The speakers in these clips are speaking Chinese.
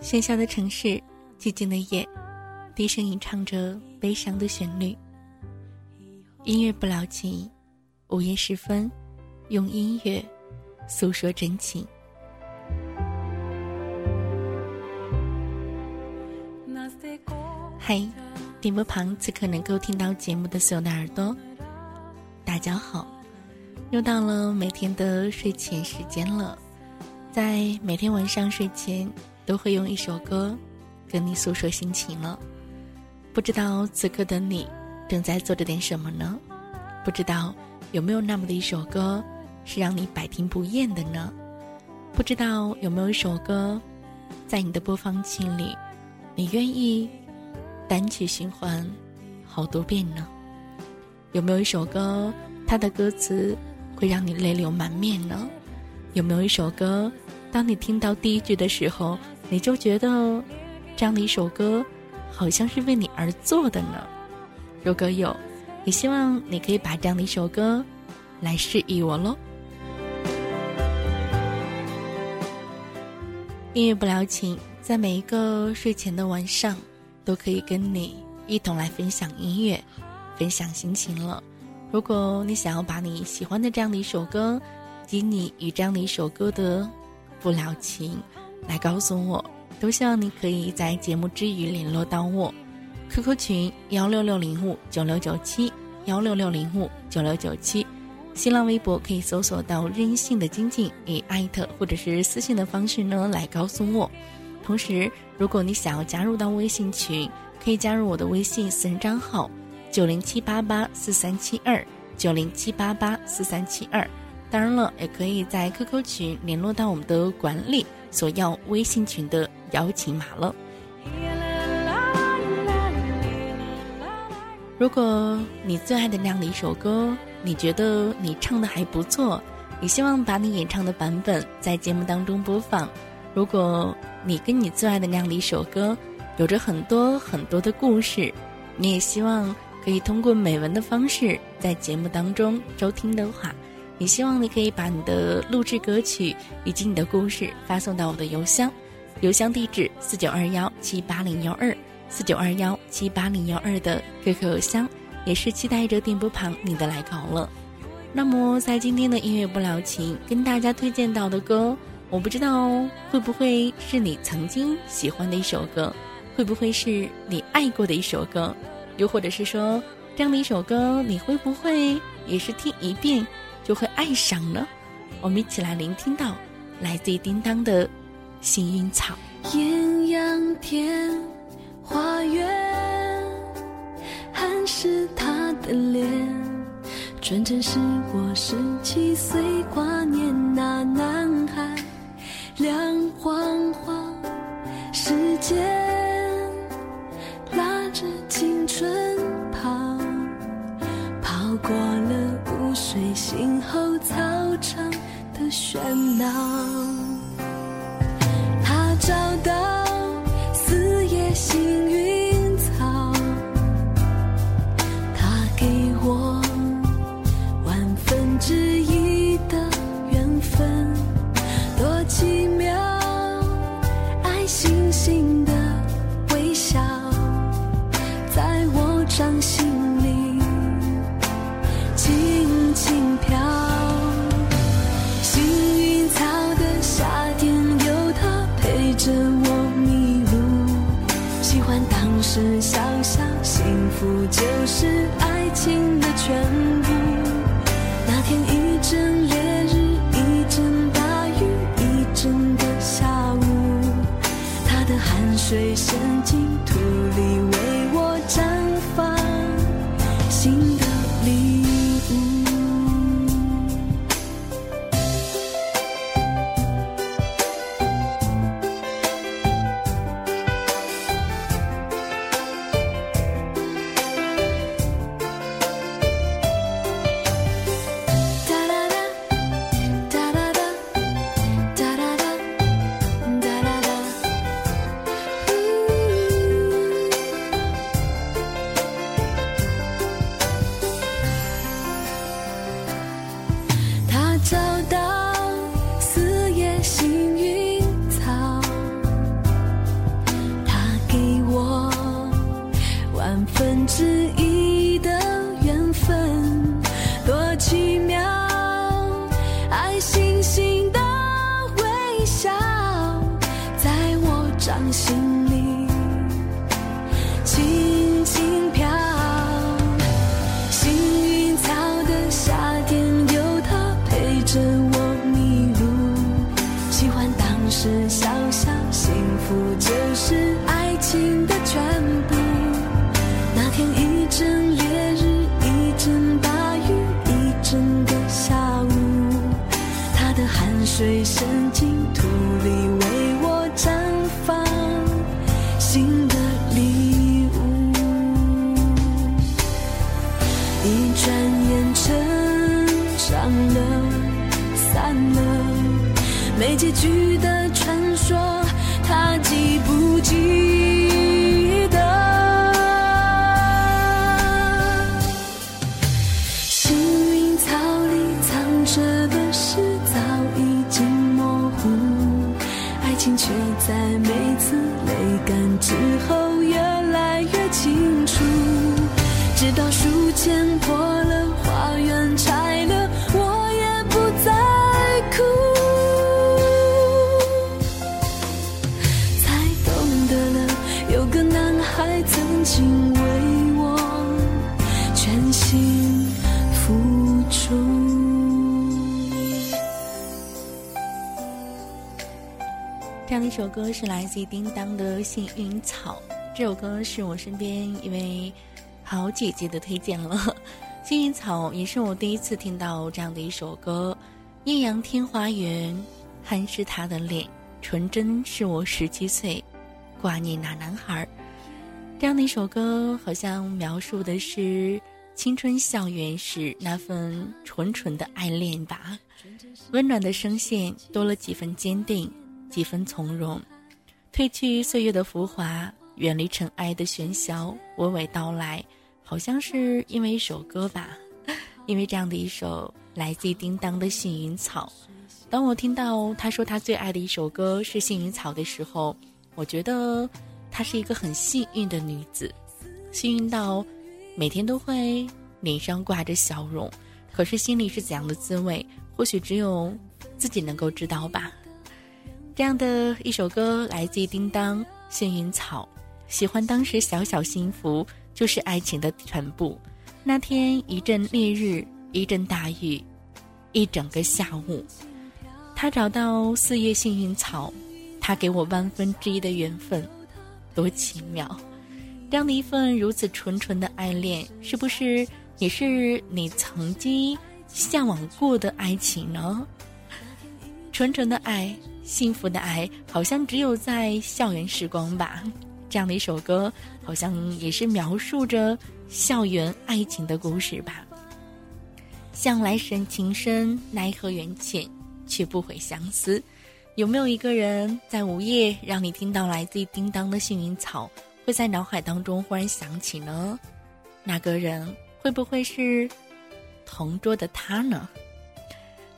喧嚣的城市，寂静的夜，低声吟唱着悲伤的旋律。音乐不了情，午夜时分，用音乐诉说真情。嗨，电波旁此刻能够听到节目的所有的耳朵，大家好，又到了每天的睡前时间了，在每天晚上睡前。都会用一首歌跟你诉说心情了，不知道此刻的你正在做着点什么呢？不知道有没有那么的一首歌是让你百听不厌的呢？不知道有没有一首歌在你的播放器里，你愿意单曲循环好多遍呢？有没有一首歌，它的歌词会让你泪流满面呢？有没有一首歌，当你听到第一句的时候？你就觉得这样的一首歌好像是为你而做的呢？如果有，也希望你可以把这样的一首歌来示意我喽。音乐不了情，在每一个睡前的晚上，都可以跟你一同来分享音乐，分享心情了。如果你想要把你喜欢的这样的一首歌，及你与这样的一首歌的不了情。来告诉我，都希望你可以在节目之余联络到我，QQ 群幺六六零五九六九七幺六六零五九六九七，新浪微博可以搜索到任性的精进，以艾特或者是私信的方式呢来告诉我。同时，如果你想要加入到微信群，可以加入我的微信私人账号九零七八八四三七二九零七八八四三七二。当然了，也可以在 QQ 群联络到我们的管理。索要微信群的邀请码了。如果你最爱的那样的一首歌，你觉得你唱的还不错，也希望把你演唱的版本在节目当中播放。如果你跟你最爱的那样的一首歌有着很多很多的故事，你也希望可以通过美文的方式在节目当中收听的话。也希望你可以把你的录制歌曲以及你的故事发送到我的邮箱，邮箱地址四九二幺七八零幺二四九二幺七八零幺二的 QQ 邮箱，也是期待着电波旁你的来稿了。那么在今天的音乐不了情跟大家推荐到的歌，我不知道会不会是你曾经喜欢的一首歌，会不会是你爱过的一首歌，又或者是说这样的一首歌，你会不会也是听一遍？就会爱上了。我们一起来聆听到来自于叮当的《幸运草》。艳阳天，花园，还是他的脸。纯真是我十七岁挂念那男，亮晃晃时间，拉着青春跑，跑过了午。睡醒后，操场的喧闹，他找到四叶幸运草，他给我万分之一的缘分，多奇妙，就是爱情的全部。那天一阵烈日，一阵大雨，一整个下午，他的汗水渗进土里，为我绽放新的礼物。只一。最深净土里为我绽放新的礼物一转眼成长了散了没结局的后越来越清楚。直到书签破了，花园拆了，我也不再哭，才懂得了，有个男孩曾经的一首歌是来自于叮当的《幸运草》。这首歌是我身边一位好姐姐的推荐了，《幸运草》也是我第一次听到这样的一首歌。艳阳天花园，憨是他的脸，纯真是我十七岁挂念那男孩。这样的一首歌，好像描述的是青春校园时那份纯纯的爱恋吧。温暖的声线多了几分坚定。几分从容，褪去岁月的浮华，远离尘埃的喧嚣，娓娓道来，好像是因为一首歌吧，因为这样的一首来自叮当的《幸运草》。当我听到他说他最爱的一首歌是《幸运草》的时候，我觉得她是一个很幸运的女子，幸运到每天都会脸上挂着笑容，可是心里是怎样的滋味，或许只有自己能够知道吧。这样的一首歌来自叮当《幸运草》，喜欢当时小小幸福就是爱情的全部。那天一阵烈日，一阵大雨，一整个下午，他找到四叶幸运草，他给我万分之一的缘分，多奇妙！这样的一份如此纯纯的爱恋，是不是也是你曾经向往过的爱情呢？纯纯的爱。幸福的爱好像只有在校园时光吧，这样的一首歌好像也是描述着校园爱情的故事吧。向来深情深，奈何缘浅，却不悔相思。有没有一个人在午夜让你听到来自叮当的幸运草，会在脑海当中忽然想起呢？那个人会不会是同桌的他呢？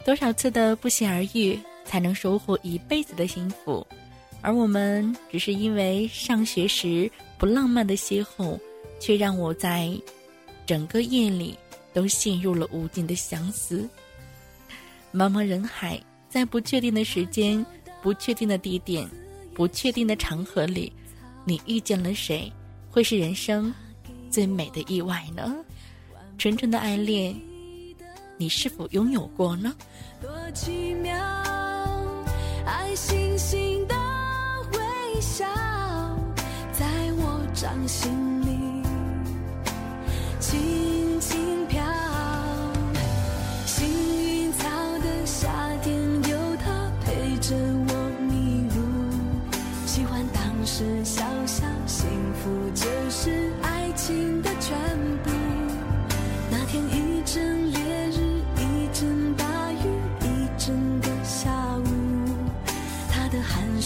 多少次的不期而遇。才能收获一辈子的幸福，而我们只是因为上学时不浪漫的邂逅，却让我在整个夜里都陷入了无尽的相思。茫茫人海，在不确定的时间、不确定的地点、不确定的场合里，你遇见了谁，会是人生最美的意外呢？纯纯的爱恋，你是否拥有过呢？多奇妙。爱星星的微笑，在我掌心里轻轻飘。幸运草的夏天，有他陪着我迷路。喜欢当时小小幸福，就是爱情的全部。那天一阵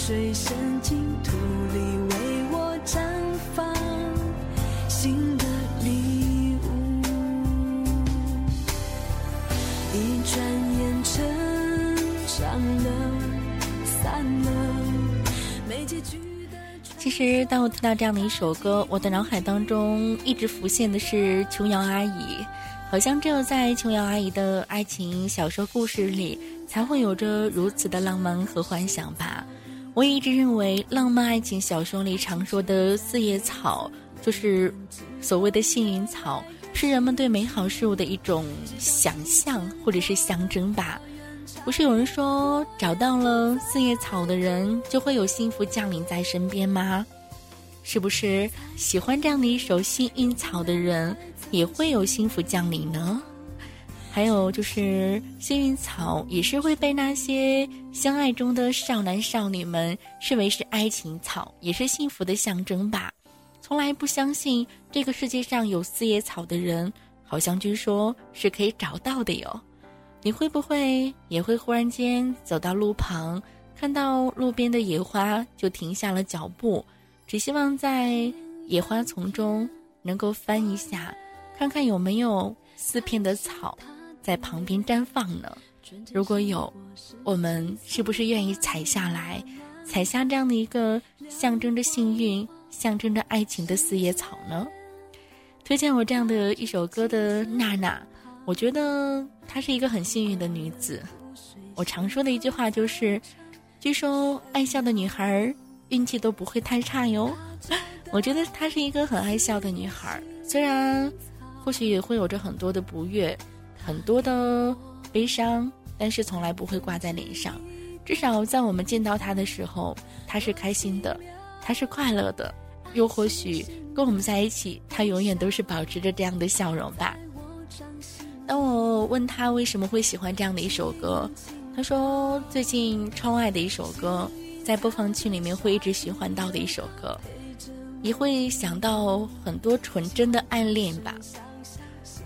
水深进土里，为我绽放新的礼物。一转眼成长了，散了，没结局。其实，当我听到这样的一首歌，我的脑海当中一直浮现的是琼瑶阿姨，好像只有在琼瑶阿姨的爱情小说故事里。才会有着如此的浪漫和幻想吧。我一直认为，浪漫爱情小说里常说的四叶草，就是所谓的幸运草，是人们对美好事物的一种想象或者是象征吧。不是有人说，找到了四叶草的人，就会有幸福降临在身边吗？是不是喜欢这样的一首幸运草的人，也会有幸福降临呢？还有就是幸运草，也是会被那些相爱中的少男少女们视为是爱情草，也是幸福的象征吧。从来不相信这个世界上有四叶草的人，好像据说是可以找到的哟。你会不会也会忽然间走到路旁，看到路边的野花就停下了脚步，只希望在野花丛中能够翻一下，看看有没有四片的草在旁边绽放呢？如果有，我们是不是愿意采下来，采下这样的一个象征着幸运、象征着爱情的四叶草呢？推荐我这样的一首歌的娜娜，我觉得她是一个很幸运的女子。我常说的一句话就是：据说爱笑的女孩运气都不会太差哟。我觉得她是一个很爱笑的女孩，虽然或许也会有着很多的不悦，很多的悲伤。但是从来不会挂在脸上，至少在我们见到他的时候，他是开心的，他是快乐的，又或许跟我们在一起，他永远都是保持着这样的笑容吧。当我问他为什么会喜欢这样的一首歌，他说最近超爱的一首歌，在播放器里面会一直循环到的一首歌，也会想到很多纯真的暗恋吧。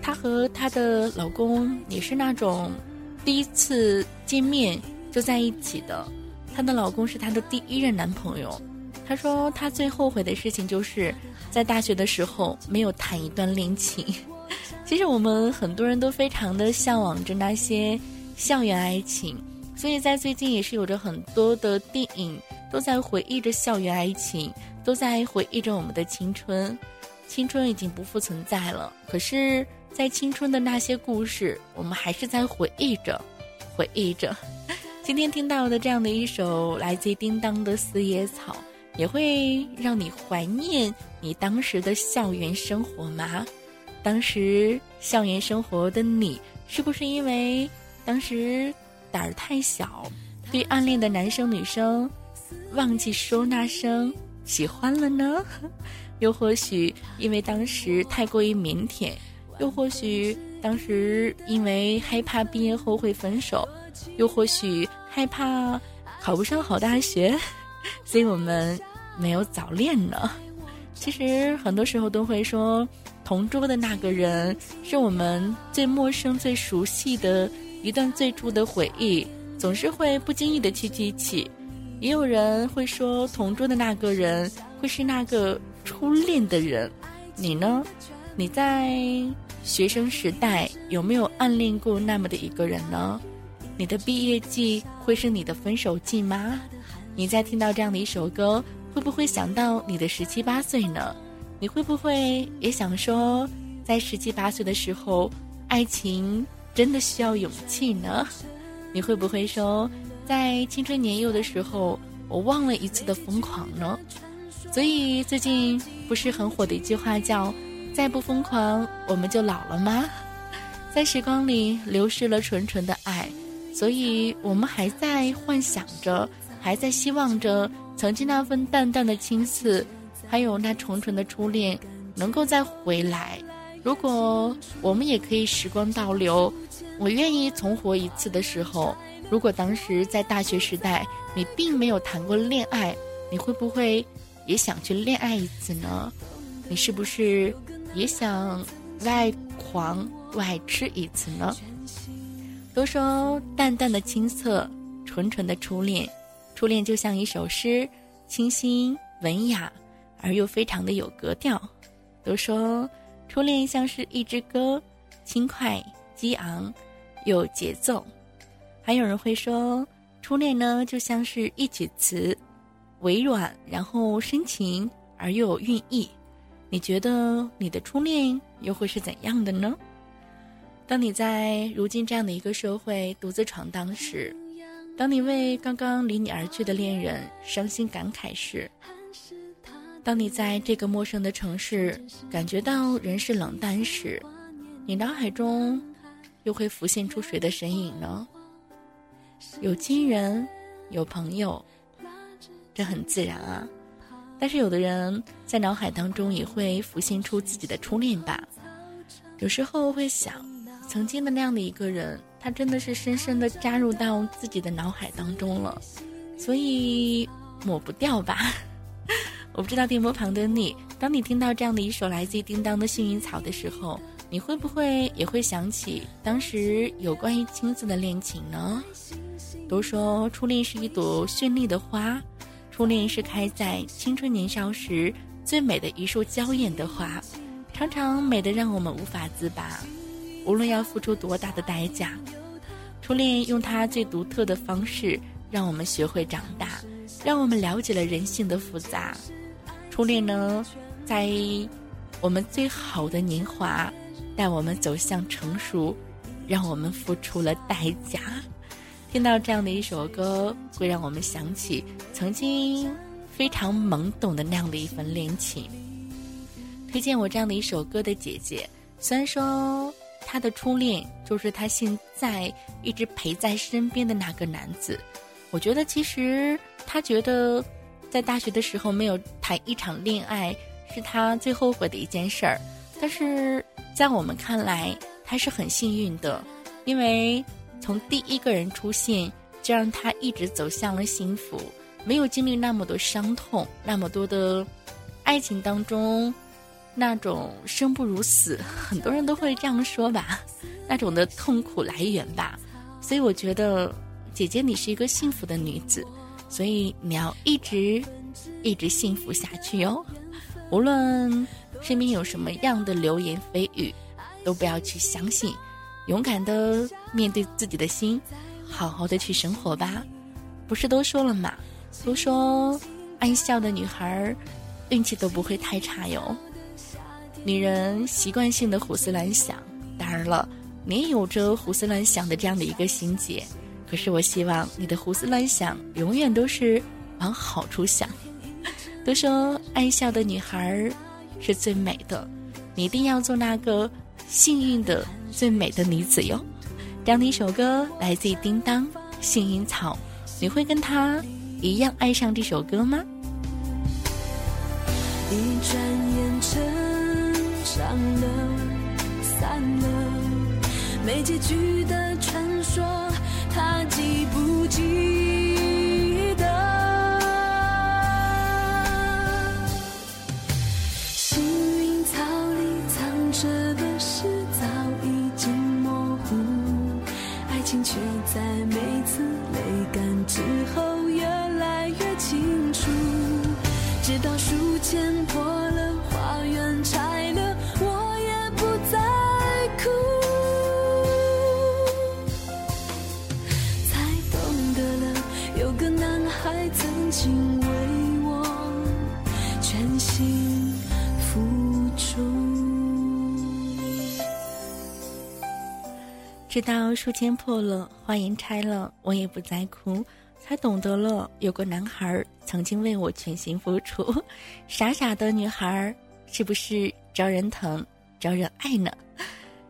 她和她的老公也是那种。第一次见面就在一起的，她的老公是她的第一任男朋友。她说她最后悔的事情就是在大学的时候没有谈一段恋情。其实我们很多人都非常的向往着那些校园爱情，所以在最近也是有着很多的电影都在回忆着校园爱情，都在回忆着我们的青春。青春已经不复存在了，可是。在青春的那些故事，我们还是在回忆着，回忆着。今天听到的这样的一首来自叮当的《四叶草》，也会让你怀念你当时的校园生活吗？当时校园生活的你，是不是因为当时胆儿太小，对暗恋的男生女生忘记说那声喜欢了呢？又或许因为当时太过于腼腆？又或许当时因为害怕毕业后会分手，又或许害怕考不上好大学，所以我们没有早恋呢。其实很多时候都会说，同桌的那个人是我们最陌生、最熟悉的一段最初的回忆，总是会不经意的去记起。也有人会说，同桌的那个人会是那个初恋的人，你呢？你在？学生时代有没有暗恋过那么的一个人呢？你的毕业季会是你的分手季吗？你在听到这样的一首歌，会不会想到你的十七八岁呢？你会不会也想说，在十七八岁的时候，爱情真的需要勇气呢？你会不会说，在青春年幼的时候，我忘了一次的疯狂呢？所以最近不是很火的一句话叫。再不疯狂，我们就老了吗？在时光里流失了纯纯的爱，所以我们还在幻想着，还在希望着曾经那份淡淡的青涩，还有那纯纯的初恋能够再回来。如果我们也可以时光倒流，我愿意重活一次的时候，如果当时在大学时代你并没有谈过恋爱，你会不会也想去恋爱一次呢？你是不是？也想外狂外吃一次呢。都说淡淡的青涩，纯纯的初恋，初恋就像一首诗，清新文雅而又非常的有格调。都说初恋像是一支歌，轻快激昂，有节奏。还有人会说，初恋呢就像是一曲词，委婉然后深情而又有韵意。你觉得你的初恋又会是怎样的呢？当你在如今这样的一个社会独自闯荡时，当你为刚刚离你而去的恋人伤心感慨时，当你在这个陌生的城市感觉到人世冷淡时，你脑海中又会浮现出谁的身影呢？有亲人，有朋友，这很自然啊。但是有的人在脑海当中也会浮现出自己的初恋吧，有时候会想，曾经的那样的一个人，他真的是深深的扎入到自己的脑海当中了，所以抹不掉吧。我不知道电波旁的你，当你听到这样的一首来自于叮当的幸运草的时候，你会不会也会想起当时有关于青涩的恋情呢？都说初恋是一朵绚丽的花，初恋是开在青春年少时最美的一束娇艳的花，常常美得让我们无法自拔。无论要付出多大的代价，初恋用它最独特的方式，让我们学会长大，让我们了解了人性的复杂。初恋呢，在我们最好的年华，带我们走向成熟，让我们付出了代价。听到这样的一首歌，会让我们想起曾经非常懵懂的那样的一份恋情。推荐我这样的一首歌的姐姐，虽然说她的初恋就是她现在一直陪在身边的那个男子，我觉得其实她觉得。在大学的时候没有谈一场恋爱，是他最后悔的一件事儿。但是在我们看来，他是很幸运的，因为从第一个人出现，就让他一直走向了幸福，没有经历那么多伤痛，那么多的爱情当中那种生不如死，很多人都会这样说吧，那种的痛苦来源吧。所以我觉得，姐姐你是一个幸福的女子。所以你要一直一直幸福下去哦，无论身边有什么样的流言蜚语，都不要去相信，勇敢的面对自己的心，好好的去生活吧。不是都说了吗？都说爱笑的女孩运气都不会太差哟。女人习惯性的胡思乱想，当然了，你也有着胡思乱想的这样的一个心结。可是我希望你的胡思乱想永远都是往好处想。都说爱笑的女孩是最美的，你一定要做那个幸运的最美的女子哟。这样的一首歌来自于叮当《幸运草》，你会跟他一样爱上这首歌吗？一转眼成长了，散了，没结局的传说。他次泪干之后越来越清楚，直到书签破直到书签破了，花颜拆了，我也不再哭，才懂得了有个男孩曾经为我全心付出。傻傻的女孩，是不是招人疼、招人爱呢？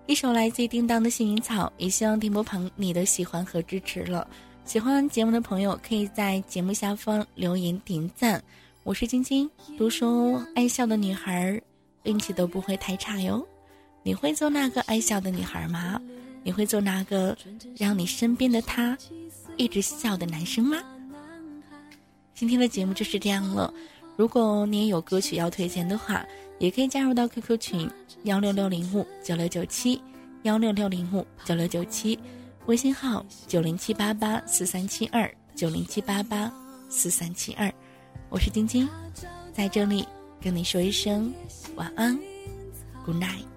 一首来自叮当的《幸运草》，也希望电波旁你的喜欢和支持了。喜欢节目的朋友，可以在节目下方留言点赞。我是晶晶，都说爱笑的女孩运气都不会太差哟。你会做那个爱笑的女孩吗？你会做那个让你身边的他一直笑的男生吗？今天的节目就是这样了。如果你也有歌曲要推荐的话，也可以加入到 QQ 群幺六六零五九六九七幺六六零五九六九七，微信号九零七八八四三七二九零七八八四三七二。我是晶晶，在这里跟你说一声晚安，Good night。